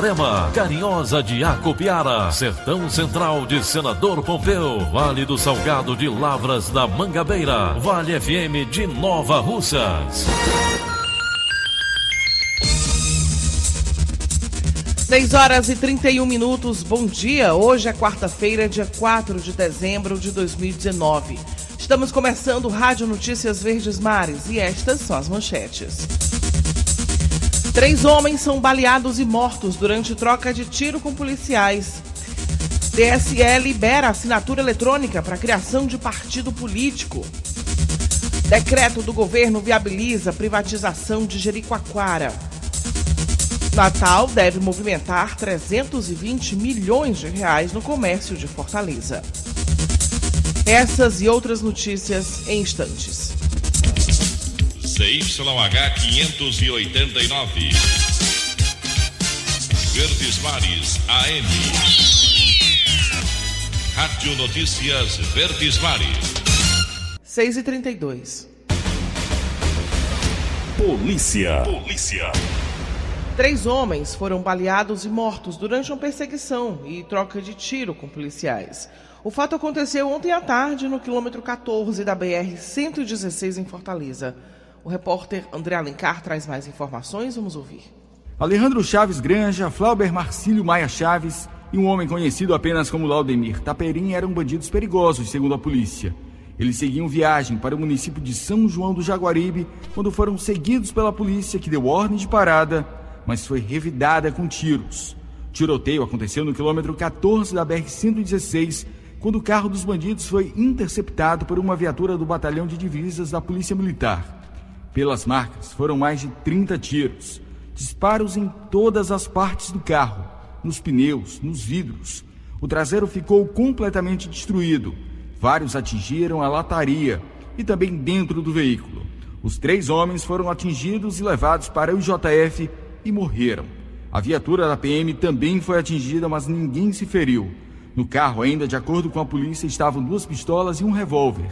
Itarema, Carinhosa de Acopiara, Sertão Central de Senador Pompeu, Vale do Salgado de Lavras da Mangabeira, Vale FM de Nova Russas. 6 horas e 31 minutos, bom dia. Hoje é quarta-feira, dia 4 de dezembro de 2019. Estamos começando Rádio Notícias Verdes Mares e estas são as manchetes. Três homens são baleados e mortos durante troca de tiro com policiais. TSE libera assinatura eletrônica para criação de partido político. Decreto do governo viabiliza privatização de Jericoacoara. Natal deve movimentar 320 milhões de reais no comércio de Fortaleza. Essas e outras notícias em instantes. CYH 589. Verdes Mares AM. Rádio Notícias Verdes Mares. 6 e 32 Polícia. Polícia. Três homens foram baleados e mortos durante uma perseguição e troca de tiro com policiais. O fato aconteceu ontem à tarde no quilômetro 14 da BR-116 em Fortaleza. O repórter André Alencar traz mais informações. Vamos ouvir. Alejandro Chaves Granja, Flauber Marcílio Maia Chaves e um homem conhecido apenas como Laudemir Taperim eram bandidos perigosos, segundo a polícia. Eles seguiam viagem para o município de São João do Jaguaribe quando foram seguidos pela polícia, que deu ordem de parada, mas foi revidada com tiros. O tiroteio aconteceu no quilômetro 14 da BR-116, quando o carro dos bandidos foi interceptado por uma viatura do batalhão de divisas da Polícia Militar. Pelas marcas, foram mais de 30 tiros. Disparos em todas as partes do carro, nos pneus, nos vidros. O traseiro ficou completamente destruído. Vários atingiram a lataria e também dentro do veículo. Os três homens foram atingidos e levados para o IJF e morreram. A viatura da PM também foi atingida, mas ninguém se feriu. No carro, ainda de acordo com a polícia, estavam duas pistolas e um revólver.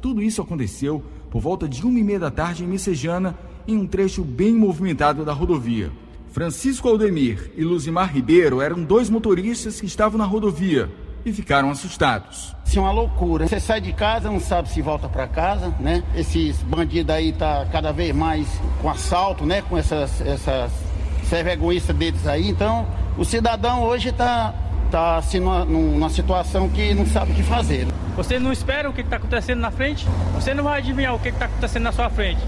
Tudo isso aconteceu por volta de uma e meia da tarde em Messejana, em um trecho bem movimentado da rodovia. Francisco Aldemir e Luzimar Ribeiro eram dois motoristas que estavam na rodovia e ficaram assustados. Isso é uma loucura. Você sai de casa, não sabe se volta para casa, né? Esses bandidos aí tá cada vez mais com assalto, né? Com essas, essas ser vergonhice deles aí. Então, o cidadão hoje tá, tá assim, numa, numa situação que não sabe o que fazer. Você não espera o que está acontecendo na frente, você não vai adivinhar o que está acontecendo na sua frente.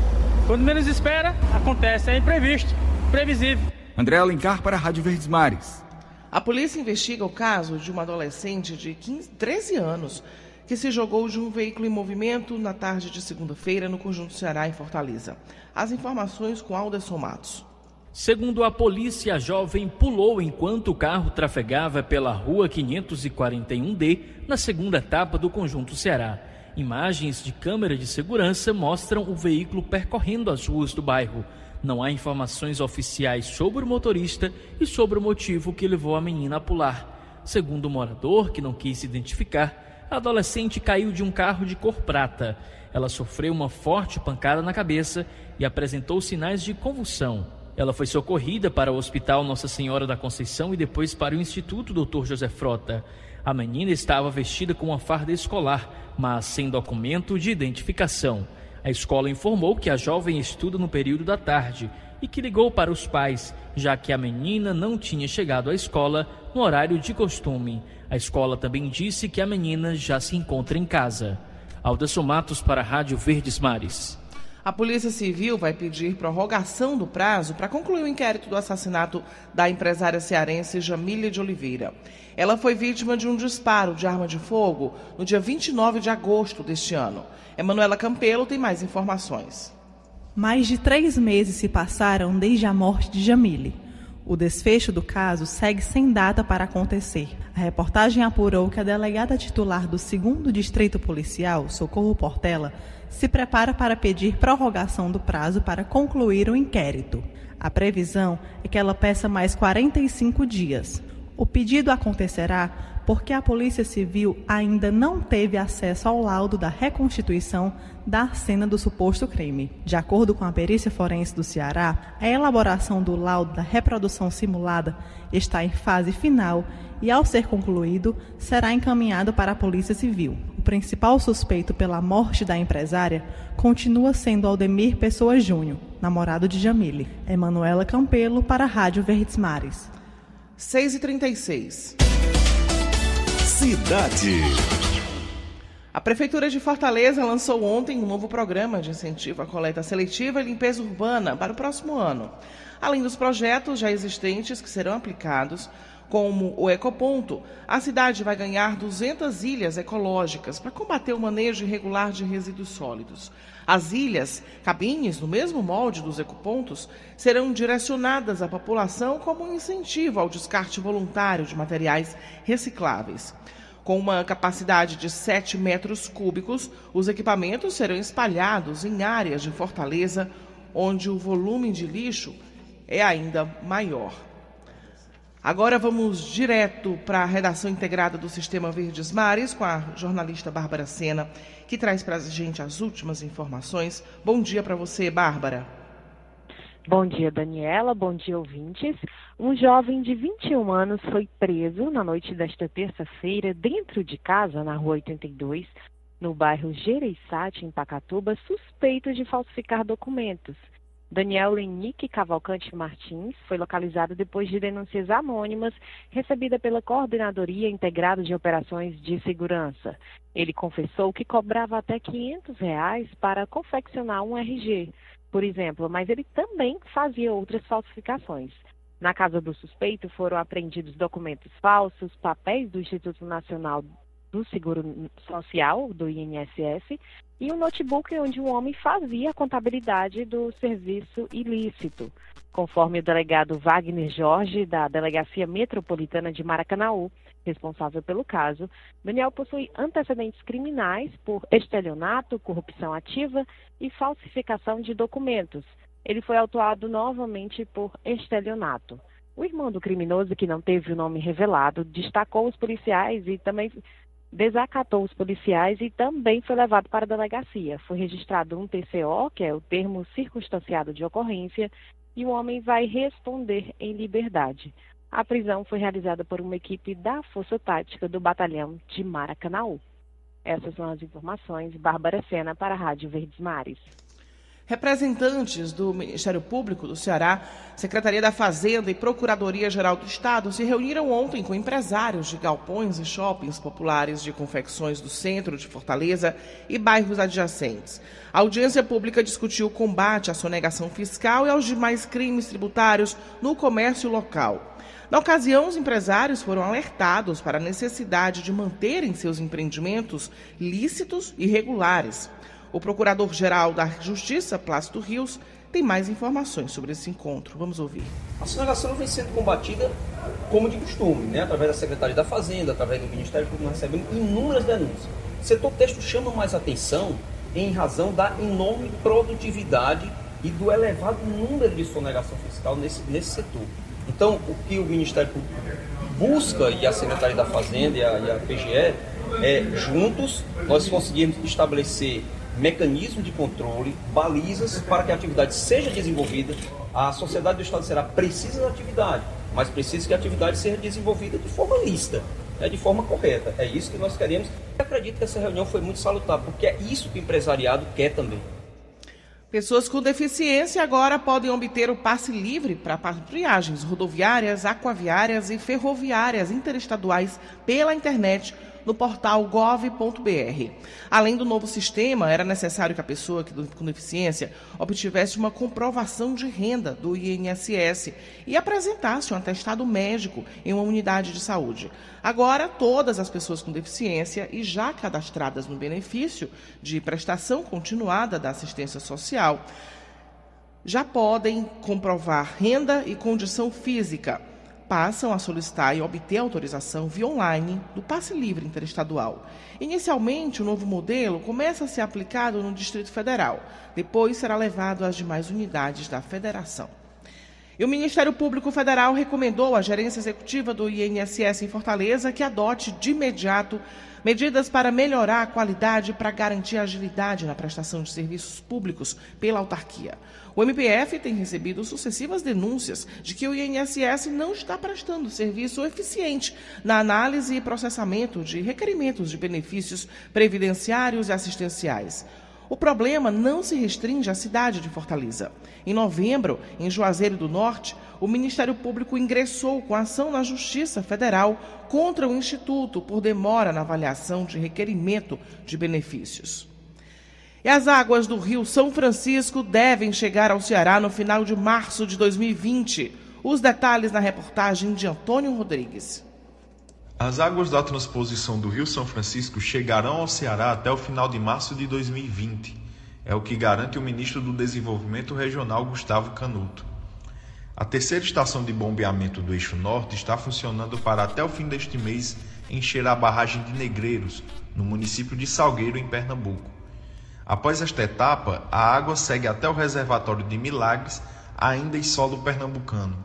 Quando menos espera, acontece, é imprevisto, previsível. André Alencar para a Rádio Verdes Mares. A polícia investiga o caso de uma adolescente de 15, 13 anos que se jogou de um veículo em movimento na tarde de segunda-feira no Conjunto Ceará, em Fortaleza. As informações com Alderson Matos. Segundo a polícia, a jovem pulou enquanto o carro trafegava pela rua 541D, na segunda etapa do Conjunto Ceará. Imagens de câmera de segurança mostram o veículo percorrendo as ruas do bairro. Não há informações oficiais sobre o motorista e sobre o motivo que levou a menina a pular. Segundo o morador, que não quis se identificar, a adolescente caiu de um carro de cor prata. Ela sofreu uma forte pancada na cabeça e apresentou sinais de convulsão. Ela foi socorrida para o Hospital Nossa Senhora da Conceição e depois para o Instituto Dr. José Frota. A menina estava vestida com uma farda escolar, mas sem documento de identificação. A escola informou que a jovem estuda no período da tarde e que ligou para os pais, já que a menina não tinha chegado à escola no horário de costume. A escola também disse que a menina já se encontra em casa. Alderson Matos para a Rádio Verdes Mares. A Polícia Civil vai pedir prorrogação do prazo para concluir o inquérito do assassinato da empresária cearense Jamília de Oliveira. Ela foi vítima de um disparo de arma de fogo no dia 29 de agosto deste ano. Emanuela Campelo tem mais informações. Mais de três meses se passaram desde a morte de Jamile. O desfecho do caso segue sem data para acontecer. A reportagem apurou que a delegada titular do 2 Distrito Policial, Socorro Portela, se prepara para pedir prorrogação do prazo para concluir o inquérito. A previsão é que ela peça mais 45 dias. O pedido acontecerá porque a Polícia Civil ainda não teve acesso ao laudo da reconstituição da cena do suposto crime. De acordo com a perícia forense do Ceará, a elaboração do laudo da reprodução simulada está em fase final e, ao ser concluído, será encaminhado para a Polícia Civil. O principal suspeito pela morte da empresária continua sendo Aldemir Pessoa Júnior, namorado de Jamile. Emanuela Campelo para a Rádio Verdes Mares. 6h36. Cidade. A Prefeitura de Fortaleza lançou ontem um novo programa de incentivo à coleta seletiva e limpeza urbana para o próximo ano. Além dos projetos já existentes que serão aplicados, como o Ecoponto, a cidade vai ganhar 200 ilhas ecológicas para combater o manejo irregular de resíduos sólidos. As ilhas, cabines no mesmo molde dos ecopontos, serão direcionadas à população como um incentivo ao descarte voluntário de materiais recicláveis. Com uma capacidade de 7 metros cúbicos, os equipamentos serão espalhados em áreas de Fortaleza onde o volume de lixo é ainda maior. Agora vamos direto para a redação integrada do Sistema Verdes Mares com a jornalista Bárbara Sena, que traz para a gente as últimas informações. Bom dia para você, Bárbara. Bom dia, Daniela. Bom dia, ouvintes. Um jovem de 21 anos foi preso na noite desta terça-feira dentro de casa, na rua 82, no bairro Gereissati, em Pacatuba, suspeito de falsificar documentos. Daniel Lenique Cavalcante Martins foi localizado depois de denúncias anônimas recebida pela Coordenadoria Integrada de Operações de Segurança. Ele confessou que cobrava até 500 reais para confeccionar um RG por exemplo, mas ele também fazia outras falsificações. Na casa do suspeito foram apreendidos documentos falsos, papéis do Instituto Nacional do Seguro Social, do INSS, e um notebook onde um homem fazia a contabilidade do serviço ilícito. Conforme o delegado Wagner Jorge, da Delegacia Metropolitana de Maracanaú, responsável pelo caso, Daniel possui antecedentes criminais por estelionato, corrupção ativa e falsificação de documentos. Ele foi autuado novamente por estelionato. O irmão do criminoso, que não teve o nome revelado, destacou os policiais e também desacatou os policiais e também foi levado para a delegacia. Foi registrado um TCO, que é o termo circunstanciado de ocorrência, e o homem vai responder em liberdade. A prisão foi realizada por uma equipe da Força Tática do Batalhão de Maracanaú. Essas são as informações. Bárbara Sena para a Rádio Verdes Mares. Representantes do Ministério Público do Ceará, Secretaria da Fazenda e Procuradoria-Geral do Estado se reuniram ontem com empresários de galpões e shoppings populares de confecções do centro de Fortaleza e bairros adjacentes. A audiência pública discutiu o combate à sonegação fiscal e aos demais crimes tributários no comércio local. Na ocasião, os empresários foram alertados para a necessidade de manterem seus empreendimentos lícitos e regulares. O Procurador-Geral da Justiça, Plácido Rios, tem mais informações sobre esse encontro. Vamos ouvir. A sonegação vem sendo combatida como de costume, né? através da Secretaria da Fazenda, através do Ministério Público, nós recebemos inúmeras denúncias. O setor texto chama mais atenção em razão da enorme produtividade e do elevado número de sonegação fiscal nesse, nesse setor. Então, o que o Ministério Público busca, e a Secretaria da Fazenda e a, e a PGE, é juntos nós conseguirmos estabelecer mecanismos de controle, balizas para que a atividade seja desenvolvida. A sociedade do Estado será precisa da atividade, mas precisa que a atividade seja desenvolvida de forma lista, né, de forma correta. É isso que nós queremos. Eu acredito que essa reunião foi muito salutar, porque é isso que o empresariado quer também. Pessoas com deficiência agora podem obter o passe livre para viagens rodoviárias, aquaviárias e ferroviárias interestaduais pela internet no portal gov.br. Além do novo sistema, era necessário que a pessoa com deficiência obtivesse uma comprovação de renda do INSS e apresentasse um atestado médico em uma unidade de saúde. Agora, todas as pessoas com deficiência e já cadastradas no benefício de prestação continuada da assistência social já podem comprovar renda e condição física passam a solicitar e obter autorização via online do passe livre interestadual. Inicialmente, o novo modelo começa a ser aplicado no Distrito Federal, depois será levado às demais unidades da federação. E o Ministério Público Federal recomendou à gerência executiva do INSS em Fortaleza que adote de imediato medidas para melhorar a qualidade e para garantir agilidade na prestação de serviços públicos pela autarquia. O MPF tem recebido sucessivas denúncias de que o INSS não está prestando serviço eficiente na análise e processamento de requerimentos de benefícios previdenciários e assistenciais. O problema não se restringe à cidade de Fortaleza. Em novembro, em Juazeiro do Norte, o Ministério Público ingressou com ação na Justiça Federal contra o Instituto por demora na avaliação de requerimento de benefícios. E as águas do Rio São Francisco devem chegar ao Ceará no final de março de 2020. Os detalhes na reportagem de Antônio Rodrigues. As águas da transposição do Rio São Francisco chegarão ao Ceará até o final de março de 2020. É o que garante o ministro do Desenvolvimento Regional, Gustavo Canuto. A terceira estação de bombeamento do Eixo Norte está funcionando para até o fim deste mês encher a barragem de Negreiros, no município de Salgueiro, em Pernambuco. Após esta etapa, a água segue até o reservatório de Milagres, ainda em solo pernambucano.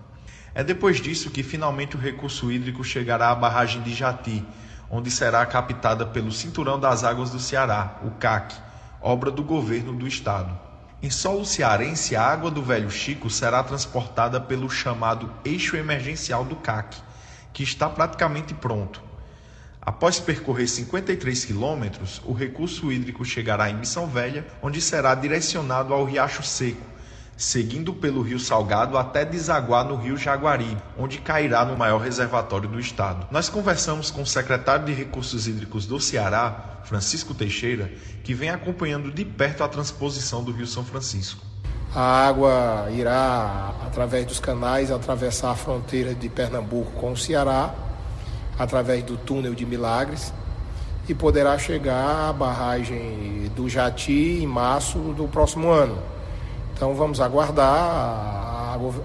É depois disso que finalmente o recurso hídrico chegará à barragem de Jati, onde será captada pelo Cinturão das Águas do Ceará, o CAC, obra do governo do estado. Em solo cearense, a água do Velho Chico será transportada pelo chamado eixo emergencial do CAC, que está praticamente pronto. Após percorrer 53 quilômetros, o recurso hídrico chegará em Missão Velha, onde será direcionado ao Riacho Seco, seguindo pelo Rio Salgado até desaguar no Rio Jaguari, onde cairá no maior reservatório do estado. Nós conversamos com o secretário de Recursos Hídricos do Ceará, Francisco Teixeira, que vem acompanhando de perto a transposição do Rio São Francisco. A água irá, através dos canais, atravessar a fronteira de Pernambuco com o Ceará, através do túnel de Milagres, e poderá chegar à barragem do Jati em março do próximo ano. Então vamos aguardar.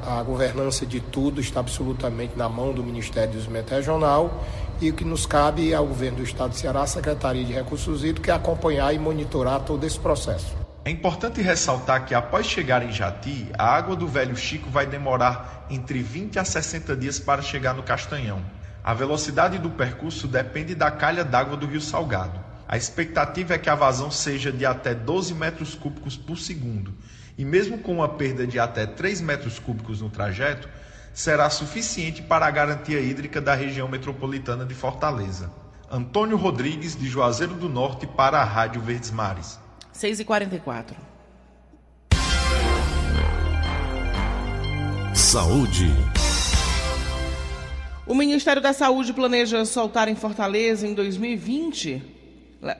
A, governança de tudo está absolutamente na mão do Ministério do Desenvolvimento Regional e o que nos cabe ao governo do Estado de Ceará, a Secretaria de Recursos Hídricos, é acompanhar e monitorar todo esse processo. É importante ressaltar que após chegar em Jati, a água do Velho Chico vai demorar entre 20 a 60 dias para chegar no Castanhão. A velocidade do percurso depende da calha d'água do Rio Salgado. A expectativa é que a vazão seja de até 12 metros cúbicos por segundo e mesmo com uma perda de até 3 metros cúbicos no trajeto, será suficiente para a garantia hídrica da região metropolitana de Fortaleza. Antônio Rodrigues, de Juazeiro do Norte, para a Rádio Verdes Mares. 6h44. Saúde. O Ministério da Saúde planeja soltar em Fortaleza em 2020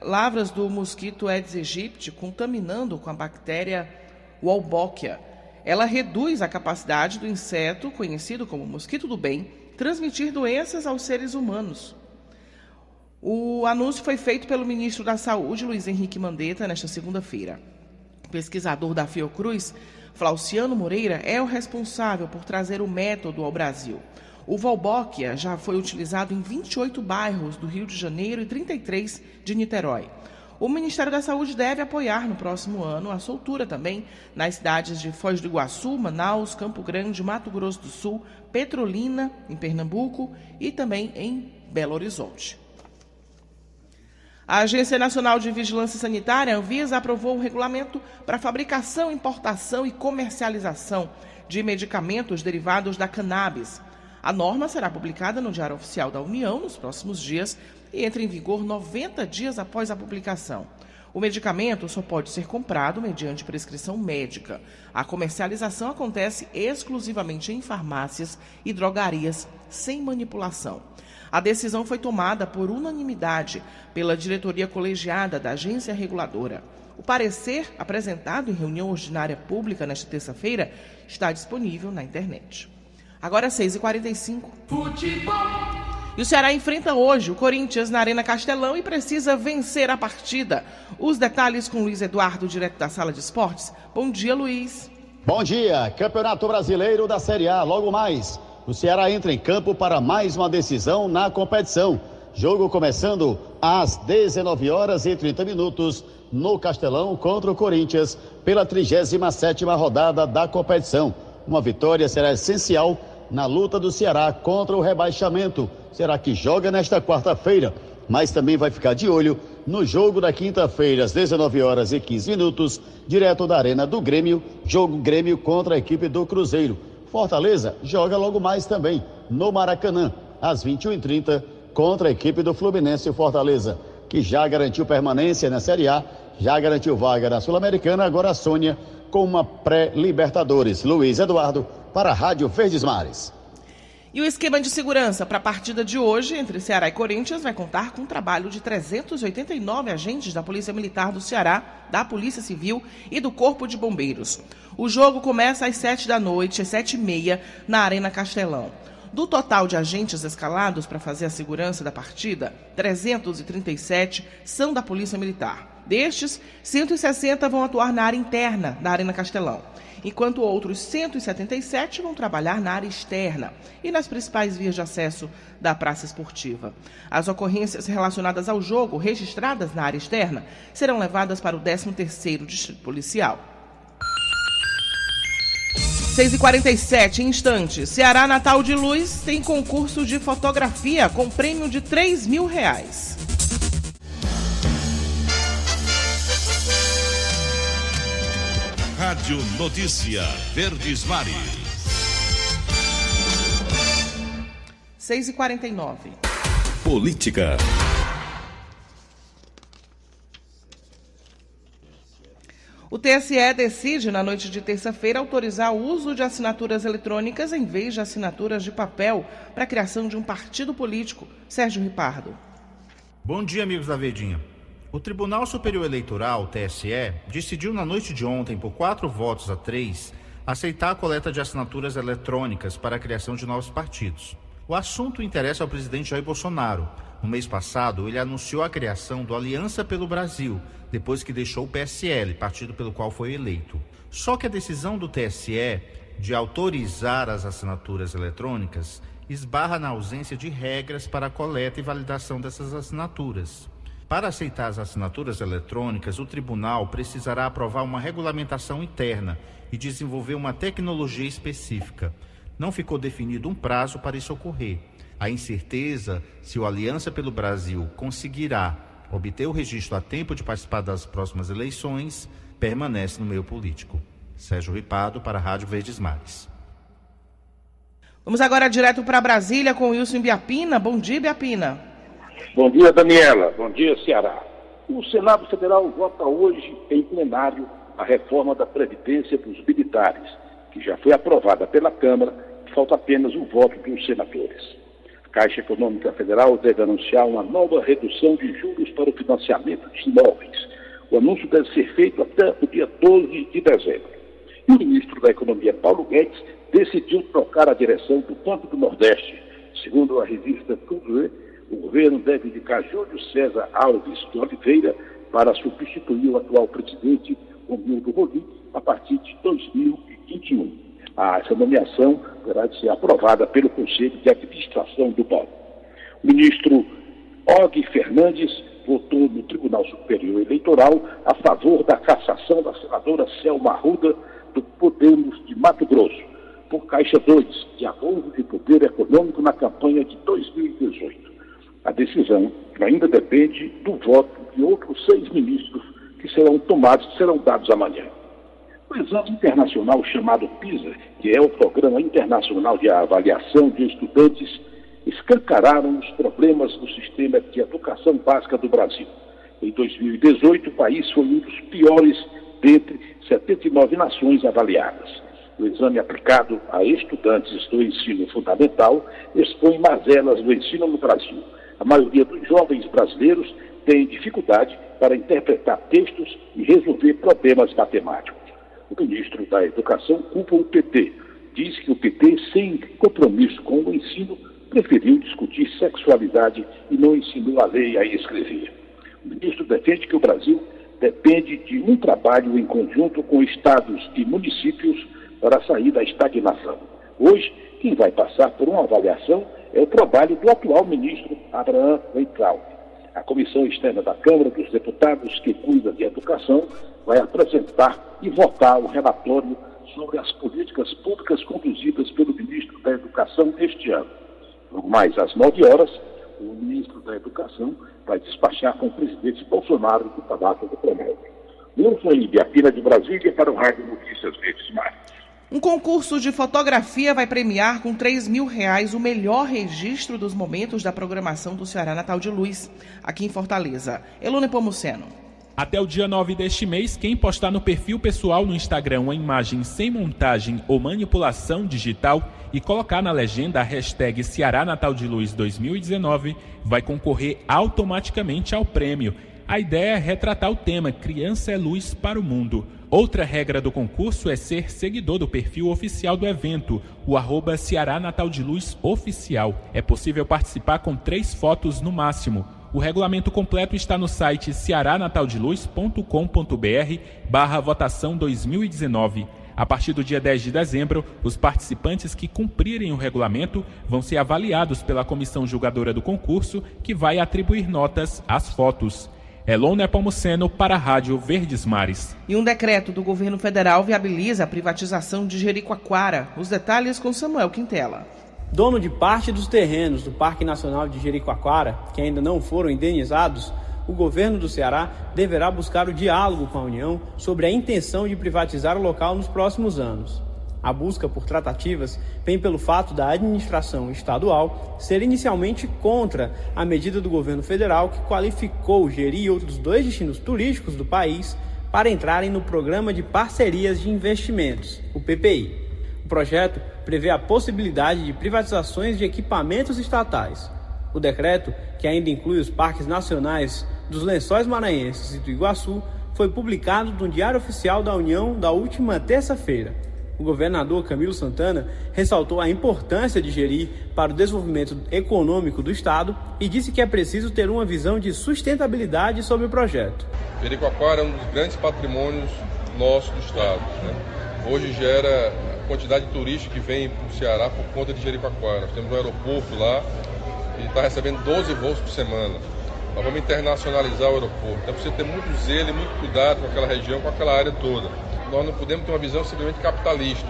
lavras do mosquito Aedes aegypti, contaminando com a bactéria Wolbachia. Ela reduz a capacidade do inseto, conhecido como mosquito do bem, transmitir doenças aos seres humanos. O anúncio foi feito pelo ministro da Saúde, Luiz Henrique Mandetta, nesta segunda-feira. O pesquisador da Fiocruz, Flauciano Moreira, é o responsável por trazer o método ao Brasil. O Volbóquia já foi utilizado em 28 bairros do Rio de Janeiro e 33 de Niterói. O Ministério da Saúde deve apoiar no próximo ano a soltura também nas cidades de Foz do Iguaçu, Manaus, Campo Grande, Mato Grosso do Sul, Petrolina, em Pernambuco e também em Belo Horizonte. A Agência Nacional de Vigilância Sanitária, Anvisa, aprovou um regulamento para fabricação, importação e comercialização de medicamentos derivados da cannabis. A norma será publicada no Diário Oficial da União nos próximos dias e entra em vigor 90 dias após a publicação. O medicamento só pode ser comprado mediante prescrição médica. A comercialização acontece exclusivamente em farmácias e drogarias, sem manipulação. A decisão foi tomada por unanimidade pela diretoria colegiada da agência reguladora. O parecer, apresentado em reunião ordinária pública nesta terça-feira, está disponível na internet. Agora 6h45. Futebol. E o Ceará enfrenta hoje o Corinthians na Arena Castelão e precisa vencer a partida. Os detalhes com Luiz Eduardo, direto da sala de esportes. Bom dia, Luiz. Bom dia, Campeonato Brasileiro da Série A. Logo mais, o Ceará entra em campo para mais uma decisão na competição. Jogo começando às 19 horas e 30 minutos no Castelão contra o Corinthians pela 37ª rodada da competição. Uma vitória será essencial na luta do Ceará contra o rebaixamento. Será que joga nesta quarta-feira, mas também vai ficar de olho no jogo da quinta-feira às 19 horas e 15 minutos, direto da Arena do Grêmio, jogo Grêmio contra a equipe do Cruzeiro. Fortaleza joga logo mais também no Maracanã, às 21h30, contra a equipe do Fluminense Fortaleza, que já garantiu permanência na Série A, já garantiu vaga na Sul-Americana, agora a Sônia com uma pré-Libertadores. Luiz Eduardo, para a Rádio Verdes Mares. E o esquema de segurança para a partida de hoje entre Ceará e Corinthians vai contar com o trabalho de 389 agentes da Polícia Militar do Ceará, da Polícia Civil e do Corpo de Bombeiros. O jogo começa às 7 da noite, às 7 e meia, na Arena Castelão. Do total de agentes escalados para fazer a segurança da partida, 337 são da Polícia Militar. Destes, 160 vão atuar na área interna da Arena Castelão, enquanto outros 177 vão trabalhar na área externa e nas principais vias de acesso da praça esportiva. As ocorrências relacionadas ao jogo, registradas na área externa, serão levadas para o 13º Distrito Policial. 6h47, instantes. Ceará Natal de Luz tem concurso de fotografia com prêmio de 3 mil reais. Rádio Notícia Verdes Mares. 6h49. Política. O TSE decide, na noite de terça-feira, autorizar o uso de assinaturas eletrônicas em vez de assinaturas de papel para a criação de um partido político. Sérgio Ripardo. Bom dia, amigos da Verdinha. O Tribunal Superior Eleitoral, TSE, decidiu na noite de ontem, por quatro votos a três, aceitar a coleta de assinaturas eletrônicas para a criação de novos partidos. O assunto interessa ao presidente Jair Bolsonaro. No mês passado, ele anunciou a criação do Aliança pelo Brasil, depois que deixou o PSL, partido pelo qual foi eleito. Só que a decisão do TSE de autorizar as assinaturas eletrônicas esbarra na ausência de regras para a coleta e validação dessas assinaturas. Para aceitar as assinaturas eletrônicas, o tribunal precisará aprovar uma regulamentação interna e desenvolver uma tecnologia específica. Não ficou definido um prazo para isso ocorrer. A incerteza se o Aliança pelo Brasil conseguirá obter o registro a tempo de participar das próximas eleições permanece no meio político. Sérgio Ripado para a Rádio Verdes Mares. Vamos agora direto para Brasília com Wilson Biapina. Bom dia, Biapina. Bom dia, Daniela. Bom dia, Ceará. O Senado Federal vota hoje em plenário a reforma da Previdência dos militares, que já foi aprovada pela Câmara, falta apenas o voto dos senadores. A Caixa Econômica Federal deve anunciar uma nova redução de juros para o financiamento de imóveis. O anúncio deve ser feito até o dia 12 de dezembro. E o ministro da Economia, Paulo Guedes, decidiu trocar a direção do Banco do Nordeste. Segundo a revista Cruzeiro, o governo deve indicar Júlio César Alves de Oliveira para substituir o atual presidente, Romildo Rolim, a partir de 2021. Ah, essa nomeação terá de ser aprovada pelo Conselho de Administração do banco. O ministro Og Fernandes votou no Tribunal Superior Eleitoral a favor da cassação da senadora Selma Arruda do Podemos de Mato Grosso, por Caixa 2, de abuso de poder econômico na campanha de 2018. A decisão ainda depende do voto de outros seis ministros que serão tomados, serão dados amanhã. O exame internacional chamado PISA, que é o Programa Internacional de Avaliação de Estudantes, escancararam os problemas do sistema de educação básica do Brasil. Em 2018, o país foi um dos piores dentre 79 nações avaliadas. O exame aplicado a estudantes do ensino fundamental expõe mazelas do ensino no Brasil. A maioria dos jovens brasileiros tem dificuldade para interpretar textos e resolver problemas matemáticos. O ministro da Educação culpa o PT. Diz que o PT, sem compromisso com o ensino, preferiu discutir sexualidade e não ensinou a ler e a escrever. O ministro defende que o Brasil depende de um trabalho em conjunto com estados e municípios para sair da estagnação. Hoje, quem vai passar por uma avaliação é o trabalho do atual ministro Abraham Weintraub. A Comissão Externa da Câmara dos Deputados, que cuida de educação, vai apresentar e votar o relatório sobre as políticas públicas conduzidas pelo ministro da Educação este ano. Logo mais às 9 horas, o ministro da Educação vai despachar com o presidente Bolsonaro do Palácio do Planalto. Wilson Ibiapina de Brasília para o Rádio Notícias Verdes Mares. Um concurso de fotografia vai premiar com 3 mil reais o melhor registro dos momentos da programação do Ceará Natal de Luz, aqui em Fortaleza. Elone Pomuceno. Até o dia 9 deste mês, quem postar no perfil pessoal no Instagram uma imagem sem montagem ou manipulação digital e colocar na legenda a hashtag Ceará Natal de Luz 2019 vai concorrer automaticamente ao prêmio. A ideia é retratar o tema Criança é Luz para o Mundo. Outra regra do concurso é ser seguidor do perfil oficial do evento, o arroba Ceará Natal de Luz Oficial. É possível participar com três fotos no máximo. O regulamento completo está no site cearanataldeluz.com.br barra votação 2019. A partir do dia 10 de dezembro, os participantes que cumprirem o regulamento vão ser avaliados pela comissão julgadora do concurso, que vai atribuir notas às fotos. Elon Nepomuceno para a Rádio Verdes Mares. E um decreto do governo federal viabiliza a privatização de Jericoacoara. Os detalhes com Samuel Quintela. Dono de parte dos terrenos do Parque Nacional de Jericoacoara, que ainda não foram indenizados, o governo do Ceará deverá buscar o diálogo com a União sobre a intenção de privatizar o local nos próximos anos. A busca por tratativas vem pelo fato da administração estadual ser inicialmente contra a medida do governo federal que qualificou Jeri e outros dois destinos turísticos do país para entrarem no Programa de Parcerias de Investimentos, o PPI. O projeto prevê a possibilidade de privatizações de equipamentos estatais. O decreto, que ainda inclui os parques nacionais dos Lençóis Maranhenses e do Iguaçu, foi publicado no Diário Oficial da União da última terça-feira. O governador Camilo Santana ressaltou a importância de gerir para o desenvolvimento econômico do Estado e disse que é preciso ter uma visão de sustentabilidade sobre o projeto. Pericoacoara é um dos grandes patrimônios nossos do Estado. Né? Hoje gera quantidade de turistas que vem para o Ceará por conta de Jericoacoara. Nós temos um aeroporto lá e está recebendo 12 voos por semana. Nós vamos internacionalizar o aeroporto. Então precisa ter muito zelo e muito cuidado com aquela região, com aquela área toda. Nós não podemos ter uma visão simplesmente capitalista.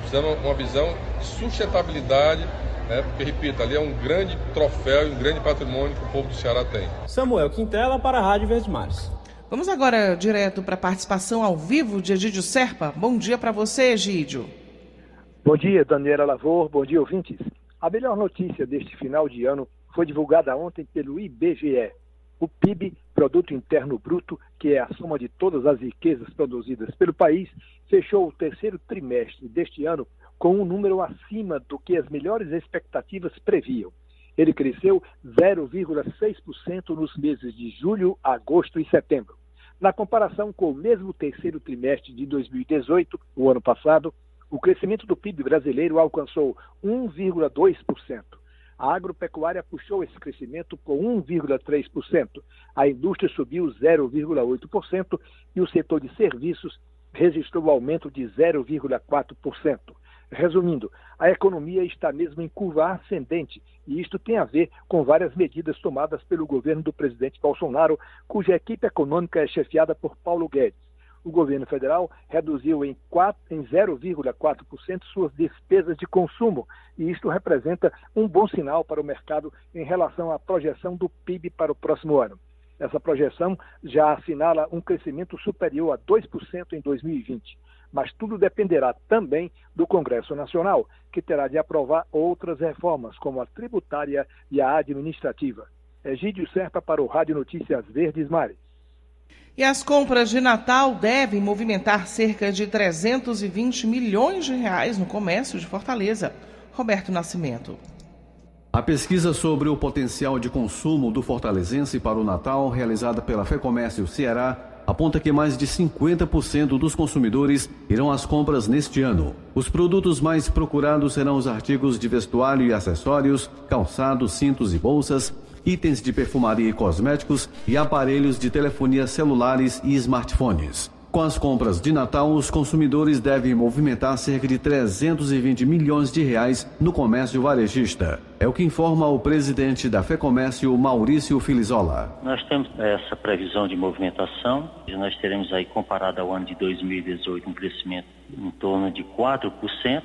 Precisamos uma visão de sustentabilidade, né? porque, repito, ali é um grande troféu e um grande patrimônio que o povo do Ceará tem. Samuel Quintela para a Rádio Verdes Mares. Vamos agora direto para a participação ao vivo de Egídio Serpa. Bom dia para você, Egídio. Bom dia, Daniela Lavor. Bom dia, ouvintes. A melhor notícia deste final de ano foi divulgada ontem pelo IBGE. O PIB, Produto Interno Bruto, que é a soma de todas as riquezas produzidas pelo país, fechou o terceiro trimestre deste ano com um número acima do que as melhores expectativas previam. Ele cresceu 0,6% nos meses de julho, agosto e setembro. Na comparação com o mesmo terceiro trimestre de 2018, o ano passado, o crescimento do PIB brasileiro alcançou 1,2%. A agropecuária puxou esse crescimento com 1,3%. A indústria subiu 0,8% e o setor de serviços registrou aumento de 0,4%. Resumindo, a economia está mesmo em curva ascendente e isto tem a ver com várias medidas tomadas pelo governo do presidente Bolsonaro, cuja equipe econômica é chefiada por Paulo Guedes o governo federal reduziu em, em 0,4% suas despesas de consumo, e isto representa um bom sinal para o mercado em relação à projeção do PIB para o próximo ano. Essa projeção já assinala um crescimento superior a 2% em 2020. Mas tudo dependerá também do Congresso Nacional, que terá de aprovar outras reformas, como a tributária e a administrativa. Egídio Serpa para o Rádio Notícias Verdes Mares. E as compras de Natal devem movimentar cerca de 320 milhões de reais no comércio de Fortaleza. Roberto Nascimento. A pesquisa sobre o potencial de consumo do fortalezense para o Natal, realizada pela FEComércio Ceará, aponta que mais de 50% dos consumidores irão às compras neste ano. Os produtos mais procurados serão os artigos de vestuário e acessórios, calçados, cintos e bolsas, itens de perfumaria e cosméticos e aparelhos de telefonia celulares e smartphones. Com as compras de Natal, os consumidores devem movimentar cerca de 320 milhões de reais no comércio varejista. É o que informa o presidente da FEComércio, Maurício Filizola. Nós temos essa previsão de movimentação. Nós teremos aí, comparado ao ano de 2018, um crescimento em torno de 4%,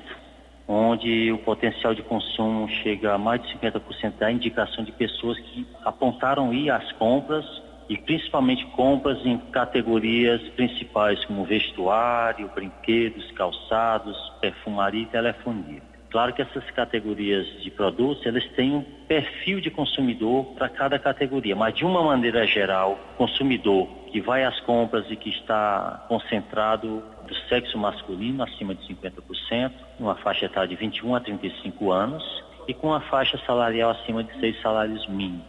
onde o potencial de consumo chega a mais de 50% da indicação de pessoas que apontaram ir às compras e principalmente compras em categorias principais como vestuário, brinquedos, calçados, perfumaria e telefonia. Claro que essas categorias de produtos, eles têm um perfil de consumidor para cada categoria, mas de uma maneira geral, consumidor que vai às compras e que está concentrado do sexo masculino acima de 50%, numa faixa etária de 21 a 35 anos e com uma faixa salarial acima de seis salários mínimos.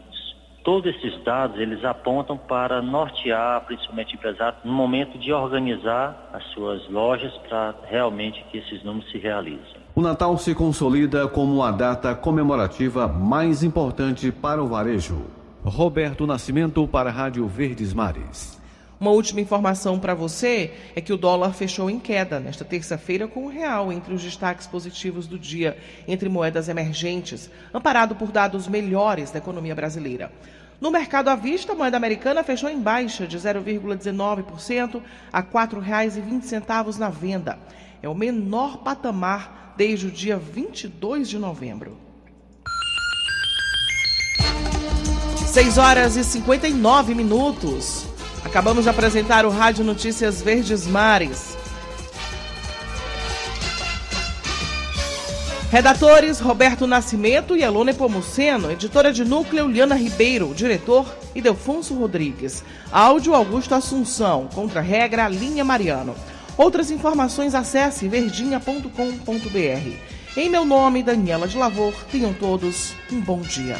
Todos esses dados, eles apontam para nortear, principalmente empresários, no momento de organizar as suas lojas para realmente que esses números se realizem. O Natal se consolida como a data comemorativa mais importante para o varejo. Roberto Nascimento para a Rádio Verdes Mares. Uma última informação para você é que o dólar fechou em queda nesta terça-feira com o real entre os destaques positivos do dia entre moedas emergentes, amparado por dados melhores da economia brasileira. No mercado à vista, a moeda americana fechou em baixa de 0,19% a R$ 4,20 na venda. É o menor patamar desde o dia 22 de novembro. 6 horas e 59 minutos. Acabamos de apresentar o Rádio Notícias Verdes Mares. Redatores Roberto Nascimento e Elone Pomuceno, editora de núcleo Liana Ribeiro, diretor Idelfonso Rodrigues, áudio Augusto Assunção, contra-regra Linha Mariano. Outras informações acesse verdinha.com.br. Em meu nome, Daniela de Lavor, tenham todos um bom dia.